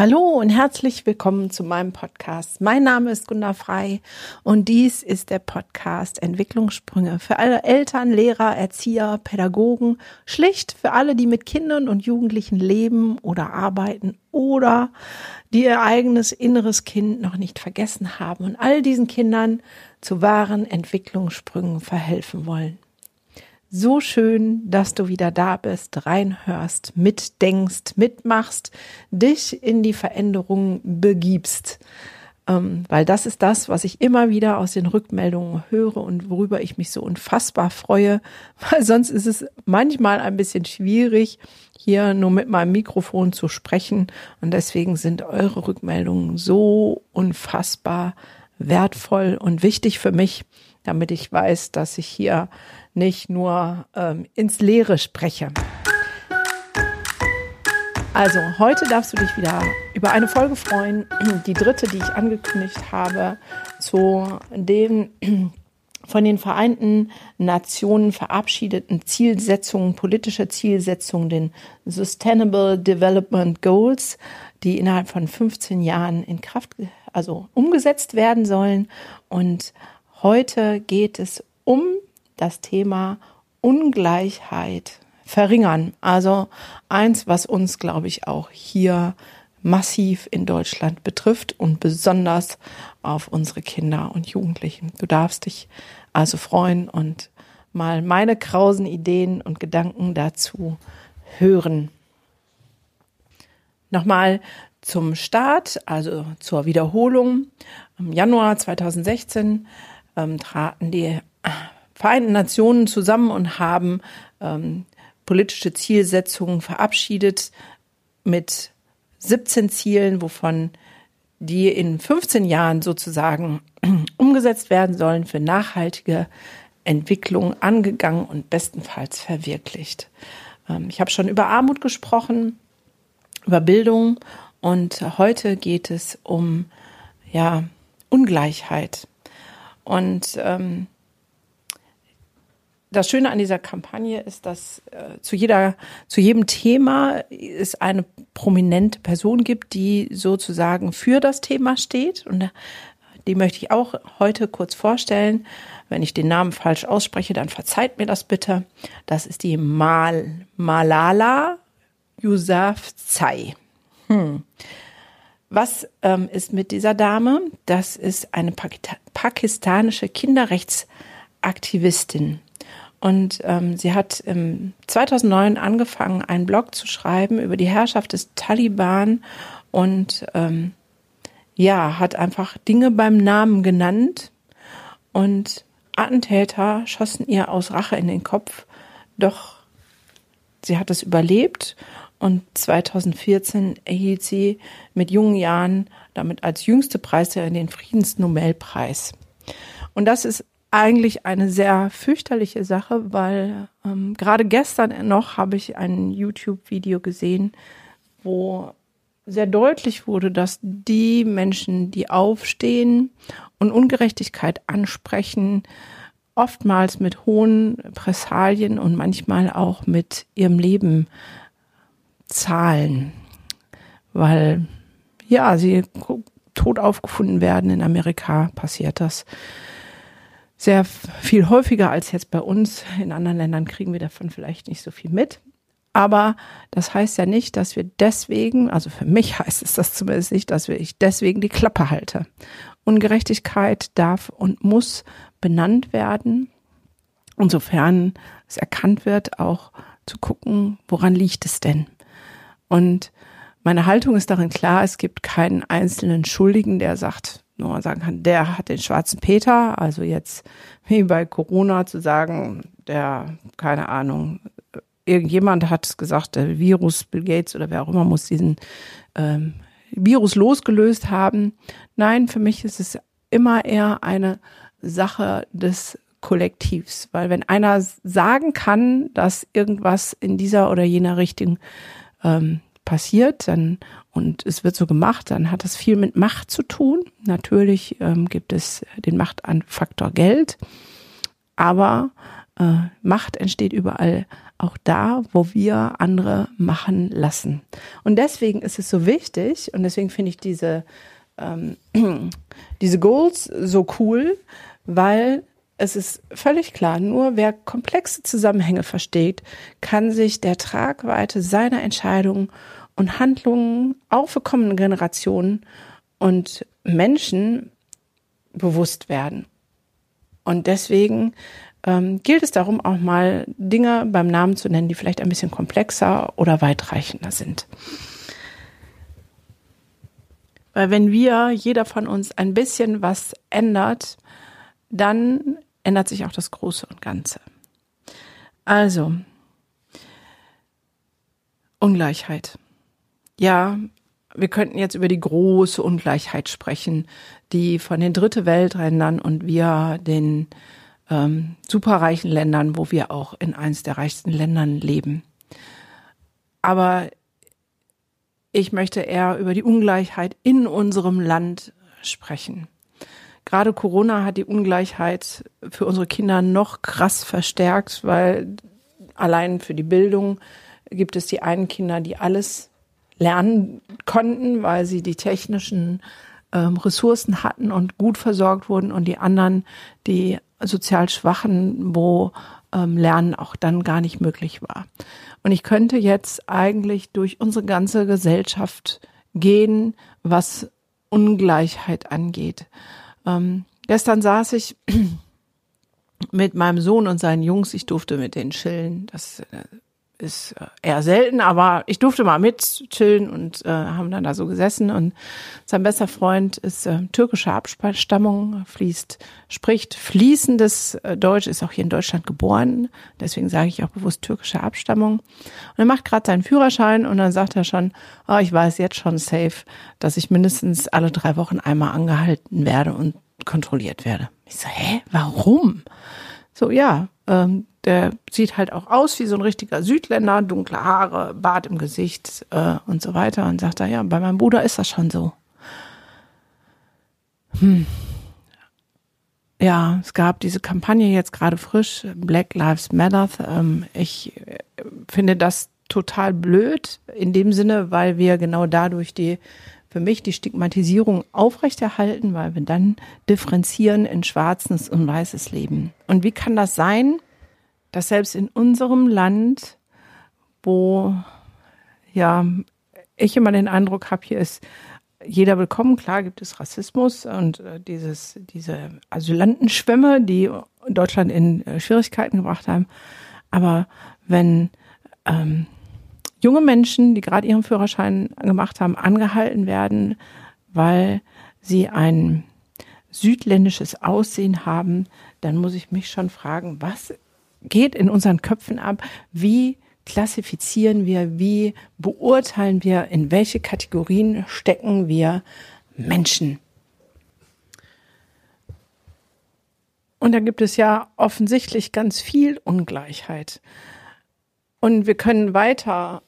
Hallo und herzlich willkommen zu meinem Podcast. Mein Name ist Gunda Frei und dies ist der Podcast Entwicklungssprünge für alle Eltern, Lehrer, Erzieher, Pädagogen, schlicht für alle, die mit Kindern und Jugendlichen leben oder arbeiten oder die ihr eigenes inneres Kind noch nicht vergessen haben und all diesen Kindern zu wahren Entwicklungssprüngen verhelfen wollen. So schön, dass du wieder da bist, reinhörst, mitdenkst, mitmachst, dich in die Veränderung begibst. Ähm, weil das ist das, was ich immer wieder aus den Rückmeldungen höre und worüber ich mich so unfassbar freue, weil sonst ist es manchmal ein bisschen schwierig, hier nur mit meinem Mikrofon zu sprechen. Und deswegen sind eure Rückmeldungen so unfassbar wertvoll und wichtig für mich, damit ich weiß, dass ich hier nicht nur ähm, ins Leere spreche. Also, heute darfst du dich wieder über eine Folge freuen, die dritte, die ich angekündigt habe, zu den von den Vereinten Nationen verabschiedeten Zielsetzungen, politische Zielsetzungen, den Sustainable Development Goals, die innerhalb von 15 Jahren in Kraft, also umgesetzt werden sollen. Und heute geht es um das Thema Ungleichheit verringern. Also eins, was uns, glaube ich, auch hier massiv in Deutschland betrifft und besonders auf unsere Kinder und Jugendlichen. Du darfst dich also freuen und mal meine krausen Ideen und Gedanken dazu hören. Nochmal zum Start, also zur Wiederholung. Im Januar 2016 ähm, traten die Vereinten Nationen zusammen und haben ähm, politische Zielsetzungen verabschiedet mit 17 Zielen, wovon die in 15 Jahren sozusagen umgesetzt werden sollen für nachhaltige Entwicklung angegangen und bestenfalls verwirklicht. Ähm, ich habe schon über Armut gesprochen, über Bildung und heute geht es um ja Ungleichheit und ähm, das Schöne an dieser Kampagne ist, dass äh, zu jeder, zu jedem Thema es eine prominente Person gibt, die sozusagen für das Thema steht. Und äh, die möchte ich auch heute kurz vorstellen. Wenn ich den Namen falsch ausspreche, dann verzeiht mir das bitte. Das ist die Mal Malala Yousafzai. Hm. Was ähm, ist mit dieser Dame? Das ist eine pakistanische Kinderrechtsaktivistin. Und ähm, sie hat im 2009 angefangen, einen Blog zu schreiben über die Herrschaft des Taliban und ähm, ja, hat einfach Dinge beim Namen genannt und Attentäter schossen ihr aus Rache in den Kopf. Doch sie hat es überlebt und 2014 erhielt sie mit jungen Jahren damit als jüngste Preisträgerin den Friedensnobelpreis. Und das ist eigentlich eine sehr fürchterliche Sache, weil ähm, gerade gestern noch habe ich ein YouTube-Video gesehen, wo sehr deutlich wurde, dass die Menschen, die aufstehen und Ungerechtigkeit ansprechen, oftmals mit hohen Pressalien und manchmal auch mit ihrem Leben zahlen, weil ja, sie tot aufgefunden werden. In Amerika passiert das sehr viel häufiger als jetzt bei uns. In anderen Ländern kriegen wir davon vielleicht nicht so viel mit. Aber das heißt ja nicht, dass wir deswegen, also für mich heißt es das zumindest nicht, dass ich deswegen die Klappe halte. Ungerechtigkeit darf und muss benannt werden. Insofern es erkannt wird, auch zu gucken, woran liegt es denn? Und meine Haltung ist darin klar, es gibt keinen einzelnen Schuldigen, der sagt, nur sagen kann, der hat den schwarzen Peter, also jetzt wie bei Corona zu sagen, der, keine Ahnung, irgendjemand hat gesagt, der Virus, Bill Gates oder wer auch immer muss diesen ähm, Virus losgelöst haben. Nein, für mich ist es immer eher eine Sache des Kollektivs, weil wenn einer sagen kann, dass irgendwas in dieser oder jener Richtung ähm, passiert, dann und es wird so gemacht, dann hat das viel mit Macht zu tun. Natürlich ähm, gibt es den Machtfaktor Geld, aber Äh, Macht entsteht überall, auch da, wo wir andere machen lassen. Und deswegen ist es so wichtig und deswegen finde ich diese, ähm, diese Goals so cool, weil es ist völlig klar, nur wer komplexe Zusammenhänge versteht, kann sich der Tragweite seiner Entscheidungen und Handlungen auch für kommende Generationen und Menschen bewusst werden. Und deswegen ähm, gilt es darum, auch mal Dinge beim Namen zu nennen, die vielleicht ein bisschen komplexer oder weitreichender sind. Weil wenn wir, jeder von uns, ein bisschen was ändert, dann ändert sich auch das Große und Ganze. Also, Ungleichheit. Ja, wir könnten jetzt über die große Ungleichheit sprechen, die von den Dritte Weltländern und wir den ähm, superreichen Ländern, wo wir auch in eins der reichsten Ländern leben. Aber ich möchte eher über die Ungleichheit in unserem Land sprechen. Gerade Corona hat die Ungleichheit für unsere Kinder noch krass verstärkt, weil allein für die Bildung gibt es die einen Kinder, die alles lernen konnten, weil sie die technischen ähm, Ressourcen hatten und gut versorgt wurden und die anderen, die sozial Schwachen, wo ähm, Lernen auch dann gar nicht möglich war. Und ich könnte jetzt eigentlich durch unsere ganze Gesellschaft gehen, was Ungleichheit angeht. Ähm, gestern saß ich mit meinem Sohn und seinen Jungs, ich durfte mit denen chillen. Das äh, ist äh, eher selten, aber ich durfte mal mit chillen und äh, haben dann da so gesessen und sein bester Freund ist äh, türkischer Abstammung, fließt, spricht fließendes äh, Deutsch, ist auch hier in Deutschland geboren, deswegen sage ich auch bewusst türkische Abstammung. Und er macht gerade seinen Führerschein und dann sagt er schon, oh, ich weiß jetzt schon safe, dass ich mindestens alle drei Wochen einmal angehalten werde und kontrolliert werde. Ich so, hä, warum? So, ja, ähm, der sieht halt auch aus wie so ein richtiger Südländer, dunkle Haare, Bart im Gesicht äh, und so weiter. Und sagt er, ja, bei meinem Bruder ist das schon so. Hm. Ja, es gab diese Kampagne jetzt gerade frisch, Black Lives Matter. Ähm, ich äh, finde das total blöd in dem Sinne, weil wir genau dadurch die für mich die Stigmatisierung aufrechterhalten, weil wir dann differenzieren in schwarzes und weißes Leben. Und wie kann das sein, dass selbst in unserem Land, wo ja ich immer den Eindruck habe, hier ist jeder willkommen. Klar gibt es Rassismus und äh, dieses, diese Asylantenschwämme, die Deutschland in äh, Schwierigkeiten gebracht haben. Aber wenn ähm, junge Menschen, die gerade ihren Führerschein gemacht haben, angehalten werden, weil sie ein südländisches Aussehen haben, dann muss ich mich schon fragen, was geht in unseren Köpfen ab? Wie klassifizieren wir, wie beurteilen wir, in welche Kategorien stecken wir Menschen? Und da gibt es ja offensichtlich ganz viel Ungleichheit. Und wir können weiter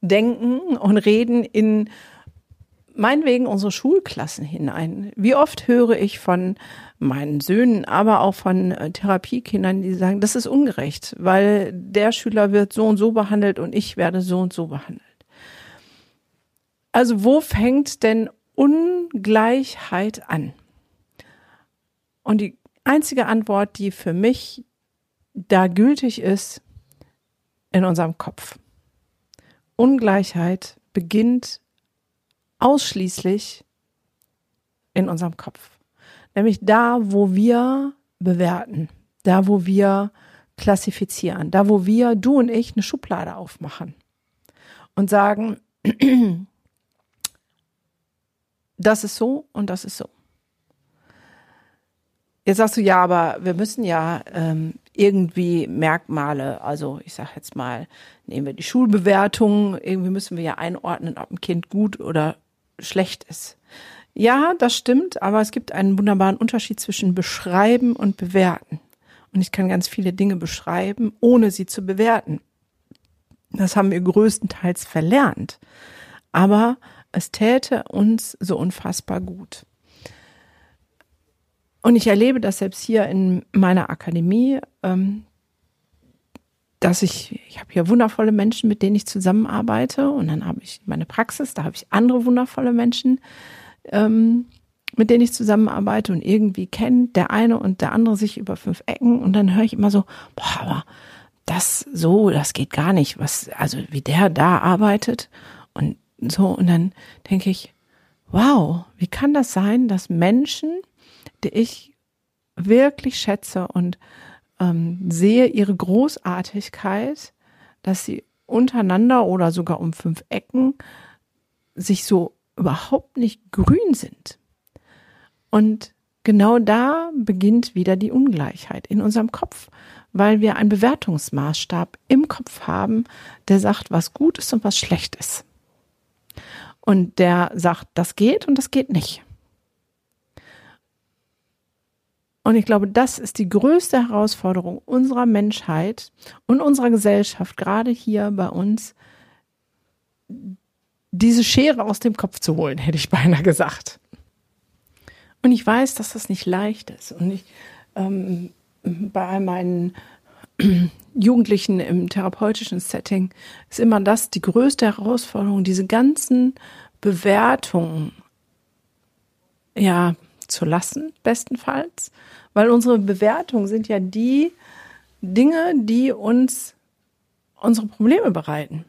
denken und reden in meinetwegen unsere Schulklassen hinein. Wie oft höre ich von meinen Söhnen, aber auch von äh, Therapiekindern, die sagen, das ist ungerecht, weil der Schüler wird so und so behandelt und ich werde so und so behandelt. Also wo fängt denn Ungleichheit an? Und die einzige Antwort, die für mich da gültig ist, in unserem Kopf. Ungleichheit beginnt ausschließlich in unserem Kopf. Nämlich da, wo wir bewerten, da, wo wir klassifizieren, da, wo wir, du und ich, eine Schublade aufmachen und sagen, das ist so und das ist so. Jetzt sagst du ja, aber wir müssen ja ähm, irgendwie Merkmale, also ich sage jetzt mal, nehmen wir die Schulbewertung, irgendwie müssen wir ja einordnen, ob ein Kind gut oder schlecht ist. Ja, das stimmt, aber es gibt einen wunderbaren Unterschied zwischen beschreiben und bewerten. Und ich kann ganz viele Dinge beschreiben, ohne sie zu bewerten. Das haben wir größtenteils verlernt. Aber es täte uns so unfassbar gut. Und ich erlebe das selbst hier in meiner Akademie, ähm, dass ich, ich habe hier wundervolle Menschen, mit denen ich zusammenarbeite. Und dann habe ich meine Praxis, da habe ich andere wundervolle Menschen, ähm, mit denen ich zusammenarbeite und irgendwie kennt der eine und der andere sich über fünf Ecken. Und dann höre ich immer so, boah, aber das so, das geht gar nicht. Was, also wie der da arbeitet und so. Und dann denke ich, wow, wie kann das sein, dass Menschen, die ich wirklich schätze und ähm, sehe ihre Großartigkeit, dass sie untereinander oder sogar um fünf Ecken sich so überhaupt nicht grün sind. Und genau da beginnt wieder die Ungleichheit in unserem Kopf, weil wir einen Bewertungsmaßstab im Kopf haben, der sagt, was gut ist und was schlecht ist. Und der sagt, das geht und das geht nicht. Und ich glaube, das ist die größte Herausforderung unserer Menschheit und unserer Gesellschaft, gerade hier bei uns, diese Schere aus dem Kopf zu holen, hätte ich beinahe gesagt. Und ich weiß, dass das nicht leicht ist. Und ich, ähm, bei meinen Jugendlichen im therapeutischen Setting ist immer das die größte Herausforderung, diese ganzen Bewertungen ja zu lassen, bestenfalls, weil unsere Bewertungen sind ja die Dinge, die uns unsere Probleme bereiten.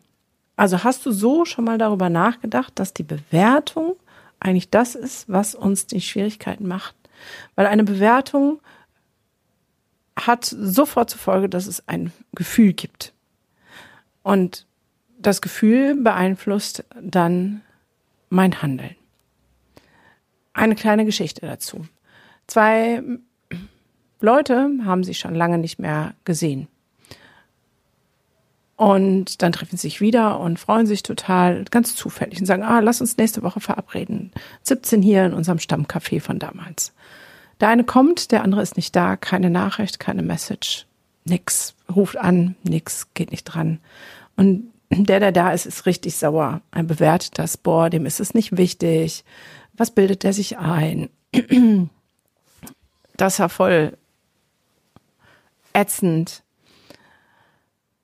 Also hast du so schon mal darüber nachgedacht, dass die Bewertung eigentlich das ist, was uns die Schwierigkeiten macht? Weil eine Bewertung hat sofort zur Folge, dass es ein Gefühl gibt. Und das Gefühl beeinflusst dann mein Handeln. Eine kleine Geschichte dazu. Zwei Leute haben sich schon lange nicht mehr gesehen. Und dann treffen sie sich wieder und freuen sich total, ganz zufällig und sagen, ah, lass uns nächste Woche verabreden. 17 hier in unserem Stammcafé von damals. Der eine kommt, der andere ist nicht da, keine Nachricht, keine Message, nix, ruft an, nix, geht nicht dran. Und der, der da ist, ist richtig sauer. Er bewertet das, boah, dem ist es nicht wichtig. Was bildet der sich ein? Das war voll ätzend.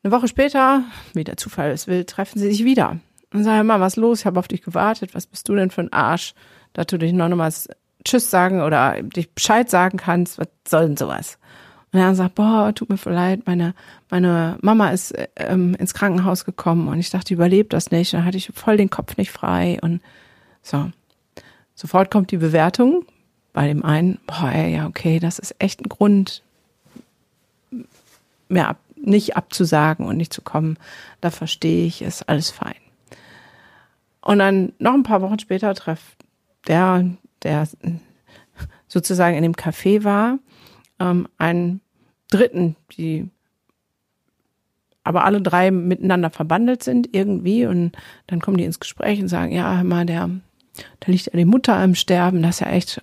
Eine Woche später, wie der Zufall es will, treffen sie sich wieder. Und sagen immer, was los? Ich habe auf dich gewartet. Was bist du denn für ein Arsch, dass du dich noch mal Tschüss sagen oder dich Bescheid sagen kannst? Was soll denn sowas? Und er sagt, boah, tut mir voll leid, meine, meine Mama ist ähm, ins Krankenhaus gekommen und ich dachte, die überlebt das nicht. Dann hatte ich voll den Kopf nicht frei und so. Sofort kommt die Bewertung bei dem einen, boah, ja, okay, das ist echt ein Grund, mir ab, nicht abzusagen und nicht zu kommen. Da verstehe ich, ist alles fein. Und dann noch ein paar Wochen später trifft der, der sozusagen in dem Café war, ähm, einen Dritten, die aber alle drei miteinander verbandelt sind irgendwie und dann kommen die ins Gespräch und sagen, ja, hör mal, der, da liegt die Mutter im Sterben, das ist ja echt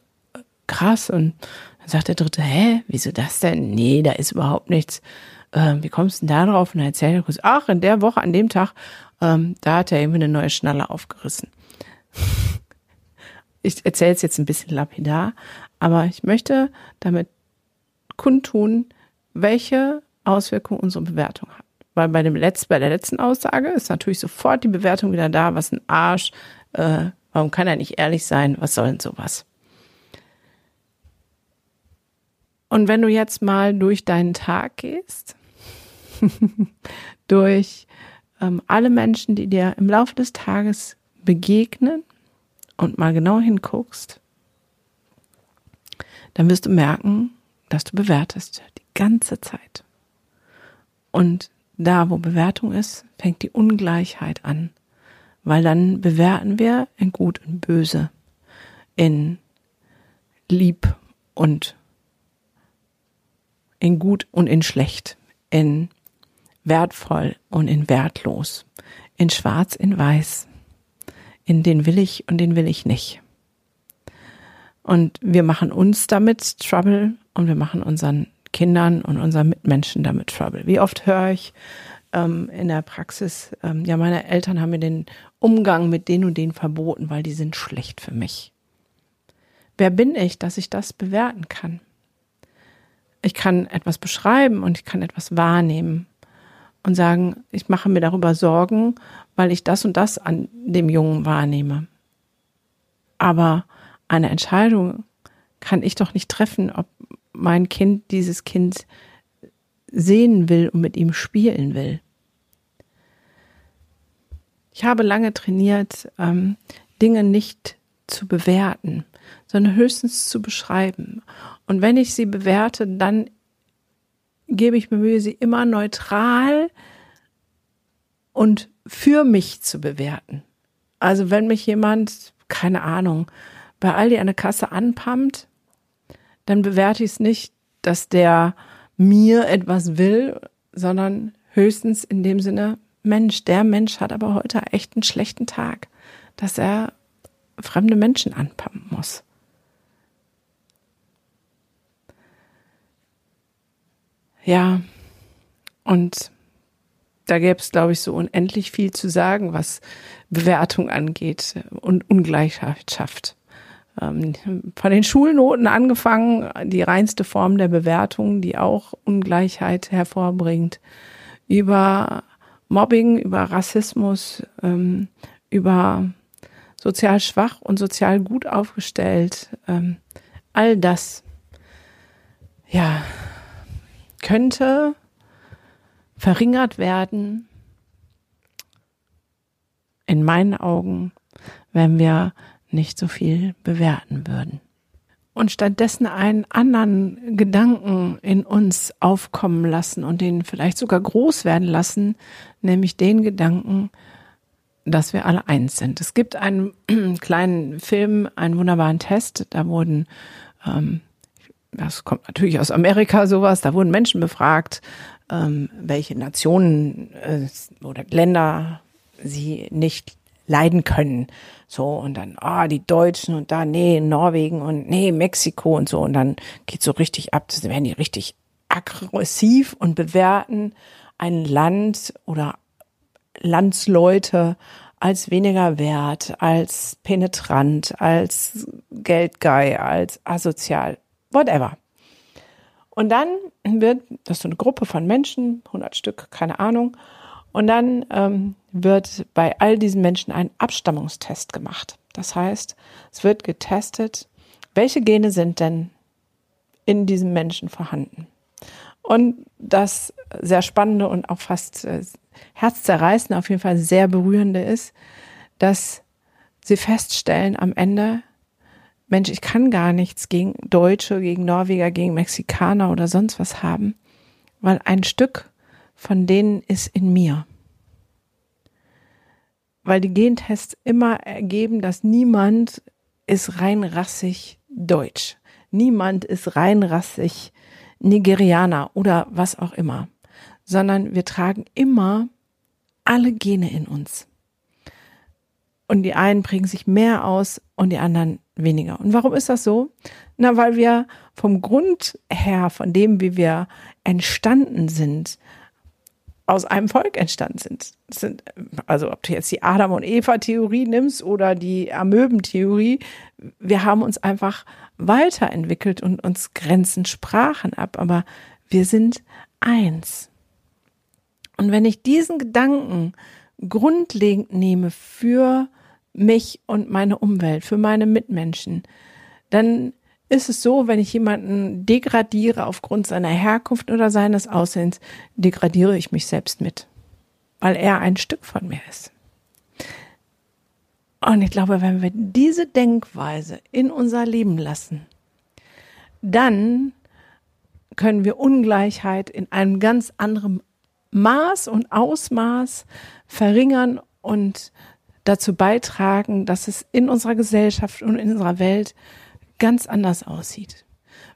krass und dann sagt der Dritte, hä, wieso das denn? Nee, da ist überhaupt nichts. Ähm, wie kommst du denn da drauf? Und dann erzählt er kurz, ach, in der Woche, an dem Tag, ähm, da hat er irgendwie eine neue Schnalle aufgerissen. ich erzähle es jetzt ein bisschen lapidar, aber ich möchte damit kundtun, welche Auswirkungen unsere Bewertung hat. Weil bei, dem Letz-, bei der letzten Aussage ist natürlich sofort die Bewertung wieder da, was ein Arsch, äh, warum kann er nicht ehrlich sein, was soll denn sowas? Und wenn du jetzt mal durch deinen Tag gehst, durch ähm, alle Menschen, die dir im Laufe des Tages begegnen und mal genau hinguckst, dann wirst du merken, dass du bewertest die ganze Zeit. Und da, wo Bewertung ist, fängt die Ungleichheit an, weil dann bewerten wir in gut und böse, in lieb und in gut und in schlecht, in wertvoll und in wertlos, in schwarz, in weiß, in den will ich und den will ich nicht. Und wir machen uns damit Trouble und wir machen unseren Kindern und unseren Mitmenschen damit Trouble. Wie oft höre ich ähm, in der Praxis, ähm, ja, meine Eltern haben mir den Umgang mit den und den verboten, weil die sind schlecht für mich. wer bin ich, dass ich das bewerten kann? Ich kann etwas beschreiben und ich kann etwas wahrnehmen und sagen, ich mache mir darüber Sorgen, weil ich das und das an dem Jungen wahrnehme. Aber eine Entscheidung kann ich doch nicht treffen, ob mein Kind dieses Kind sehen will und mit ihm spielen will. Ich habe lange trainiert, ähm, Dinge nicht zu bewerten, sondern höchstens zu beschreiben. Und wenn ich sie bewerte, dann gebe ich mir Mühe, sie immer neutral und für mich zu bewerten. Also wenn mich jemand, keine Ahnung, bei Aldi eine Kasse anpumpt, dann bewerte ich es nicht, dass der mir etwas will, sondern höchstens in dem Sinne, Mensch, der Mensch hat aber heute echt einen schlechten Tag, dass er fremde Menschen anpumpen muss. Ja, und da gäbe es, glaube ich, so unendlich viel zu sagen, was Bewertung angeht und Ungleichheit schafft. Ähm, von den Schulnoten angefangen, die reinste Form der Bewertung, die auch Ungleichheit hervorbringt, über Mobbing, über Rassismus, ähm, über sozial schwach und sozial gut aufgestellt. Ähm, all das, ja, könnte verringert werden, in meinen Augen, wenn wir nicht so viel bewerten würden. Und stattdessen einen anderen Gedanken in uns aufkommen lassen und den vielleicht sogar groß werden lassen, nämlich den Gedanken, dass wir alle eins sind. Es gibt einen kleinen Film, einen wunderbaren Test, da wurden, ähm, das kommt natürlich aus Amerika sowas, da wurden Menschen befragt, ähm, welche Nationen äh, oder Länder sie nicht leiden können. So, und dann, ah, die Deutschen und da, nee, Norwegen und nee, Mexiko und so. Und dann geht so richtig ab, das werden die richtig aggressiv und bewerten ein Land oder Landsleute als weniger wert, als penetrant, als Geldgeil, als asozial, whatever. Und dann wird, das ist so eine Gruppe von Menschen, 100 Stück, keine Ahnung, und dann ähm, wird bei all diesen Menschen ein Abstammungstest gemacht. Das heißt, es wird getestet, welche Gene sind denn in diesem Menschen vorhanden. Und das sehr spannende und auch fast äh, herzzerreißende, auf jeden Fall sehr berührende ist, dass sie feststellen am Ende, Mensch, ich kann gar nichts gegen Deutsche, gegen Norweger, gegen Mexikaner oder sonst was haben, weil ein Stück von denen ist in mir. Weil die Gentests immer ergeben, dass niemand ist rein rassig deutsch. Niemand ist rein rassig Nigerianer oder was auch immer. Sondern wir tragen immer alle Gene in uns. Und die einen prägen sich mehr aus und die anderen weniger. Und warum ist das so? Na, weil wir vom Grund her, von dem, wie wir entstanden sind, aus einem Volk entstanden sind. sind. Also ob du jetzt die Adam- und Eva-Theorie nimmst oder die Amöben-Theorie, wir haben uns einfach weiterentwickelt und uns grenzen Sprachen ab, aber wir sind eins. Und wenn ich diesen Gedanken grundlegend nehme für mich und meine Umwelt, für meine Mitmenschen, dann ist es so, wenn ich jemanden degradiere aufgrund seiner Herkunft oder seines Aussehens, degradiere ich mich selbst mit, weil er ein Stück von mir ist. Und ich glaube, wenn wir diese Denkweise in unser Leben lassen, dann können wir Ungleichheit in einem ganz anderen Maß und Ausmaß verringern und dazu beitragen, dass es in unserer Gesellschaft und in unserer Welt ganz anders aussieht.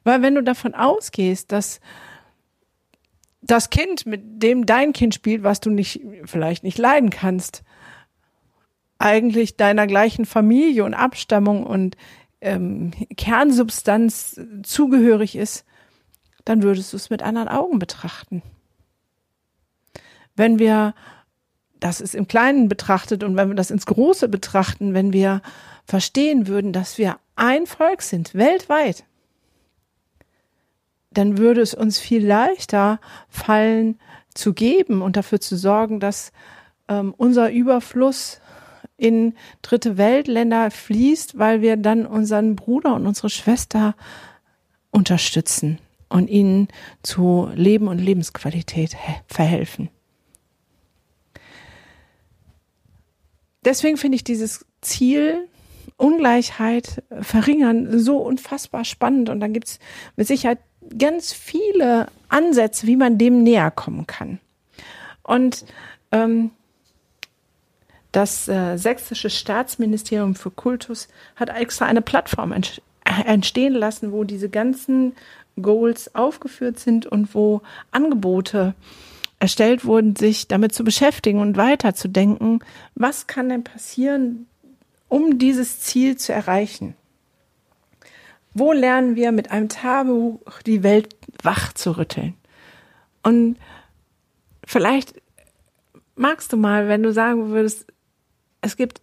Weil wenn du davon ausgehst, dass das Kind, mit dem dein Kind spielt, was du nicht, vielleicht nicht leiden kannst, eigentlich deiner gleichen Familie und Abstammung und ähm, Kernsubstanz zugehörig ist, dann würdest du es mit anderen Augen betrachten. Wenn wir das ist im Kleinen betrachtet und wenn wir das ins Große betrachten, wenn wir verstehen würden, dass wir ein Volk sind, weltweit, dann würde es uns viel leichter fallen, zu geben und dafür zu sorgen, dass ähm, unser Überfluss in dritte Weltländer fließt, weil wir dann unseren Bruder und unsere Schwester unterstützen und ihnen zu Leben und Lebensqualität verhelfen. Deswegen finde ich dieses Ziel Ungleichheit verringern so unfassbar spannend und dann gibt es mit Sicherheit ganz viele Ansätze, wie man dem näher kommen kann. Und ähm, das äh, sächsische Staatsministerium für Kultus hat extra eine Plattform entstehen lassen, wo diese ganzen Goals aufgeführt sind und wo Angebote erstellt wurden, sich damit zu beschäftigen und weiterzudenken, was kann denn passieren, um dieses Ziel zu erreichen. Wo lernen wir mit einem Tabu die Welt wach zu rütteln? Und vielleicht magst du mal, wenn du sagen würdest, es gibt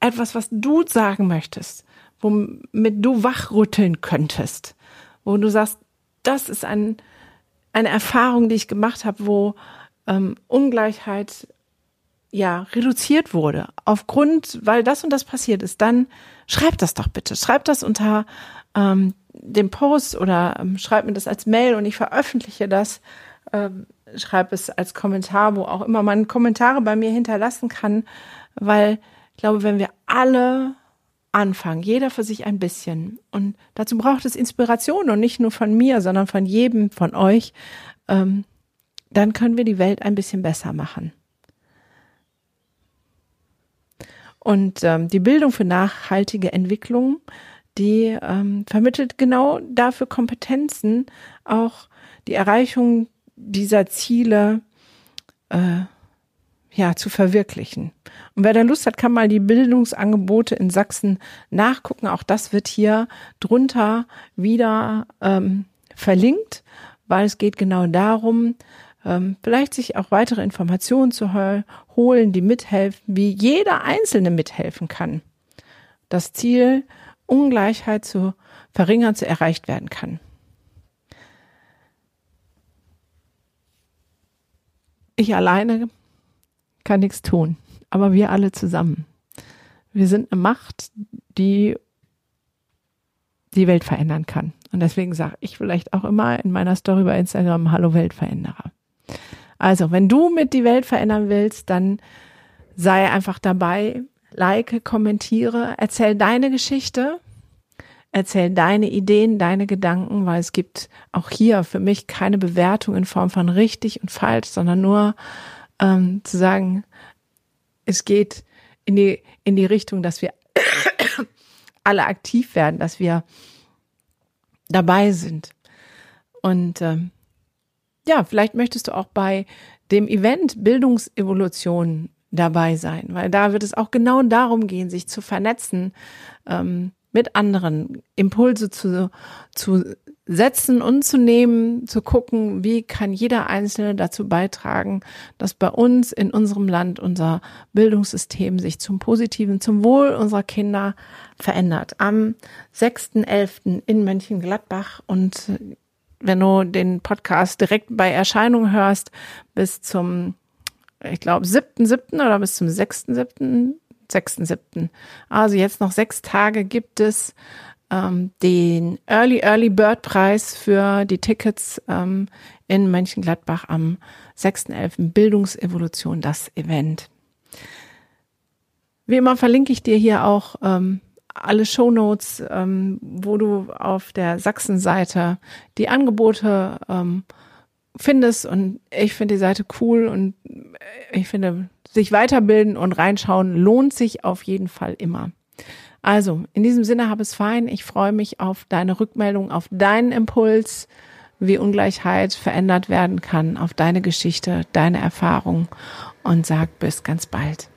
etwas, was du sagen möchtest, womit du wachrütteln könntest, wo du sagst, das ist ein, eine Erfahrung, die ich gemacht habe, wo ähm, Ungleichheit ja reduziert wurde aufgrund, weil das und das passiert ist, dann schreib das doch bitte. Schreib das unter ähm, dem Post oder ähm, schreib mir das als Mail und ich veröffentliche das. Ähm, schreib es als Kommentar, wo auch immer man Kommentare bei mir hinterlassen kann, weil ich glaube, wenn wir alle anfangen, jeder für sich ein bisschen, und dazu braucht es Inspiration und nicht nur von mir, sondern von jedem von euch, ähm, dann können wir die Welt ein bisschen besser machen. Und ähm, die Bildung für nachhaltige Entwicklung, die ähm, vermittelt genau dafür Kompetenzen, auch die Erreichung dieser Ziele äh, ja, zu verwirklichen. Und wer da Lust hat, kann mal die Bildungsangebote in Sachsen nachgucken. Auch das wird hier drunter wieder ähm, verlinkt, weil es geht genau darum, ähm, vielleicht sich auch weitere Informationen zu holen, die mithelfen, wie jeder Einzelne mithelfen kann. Das Ziel, Ungleichheit zu verringern, zu erreicht werden kann. Ich alleine kann nichts tun, aber wir alle zusammen. Wir sind eine Macht, die die Welt verändern kann. Und deswegen sage ich vielleicht auch immer in meiner Story bei Instagram Hallo Weltveränderer. Also, wenn du mit die Welt verändern willst, dann sei einfach dabei, like, kommentiere, erzähl deine Geschichte, erzähl deine Ideen, deine Gedanken, weil es gibt auch hier für mich keine Bewertung in Form von richtig und falsch, sondern nur ähm, zu sagen, es geht in die, in die Richtung, dass wir alle aktiv werden, dass wir dabei sind. Und ähm, ja, vielleicht möchtest du auch bei dem Event Bildungsevolution dabei sein, weil da wird es auch genau darum gehen, sich zu vernetzen, ähm, mit anderen Impulse zu, zu setzen und zu nehmen, zu gucken, wie kann jeder Einzelne dazu beitragen, dass bei uns in unserem Land unser Bildungssystem sich zum Positiven, zum Wohl unserer Kinder verändert. Am 6.11. in Mönchengladbach und wenn du den Podcast direkt bei Erscheinung hörst, bis zum, ich glaube, 7.7. oder bis zum 6.7., 6.7. Also jetzt noch sechs Tage gibt es ähm, den Early Early Bird Preis für die Tickets ähm, in Mönchengladbach am 6.11. Bildungsevolution, das Event. Wie immer verlinke ich dir hier auch ähm, alle Shownotes, ähm, wo du auf der Sachsen-Seite die Angebote ähm, findest. Und ich finde die Seite cool und ich finde, sich weiterbilden und reinschauen lohnt sich auf jeden Fall immer. Also, in diesem Sinne habe es fein. Ich freue mich auf deine Rückmeldung, auf deinen Impuls, wie Ungleichheit verändert werden kann, auf deine Geschichte, deine Erfahrung und sag bis ganz bald.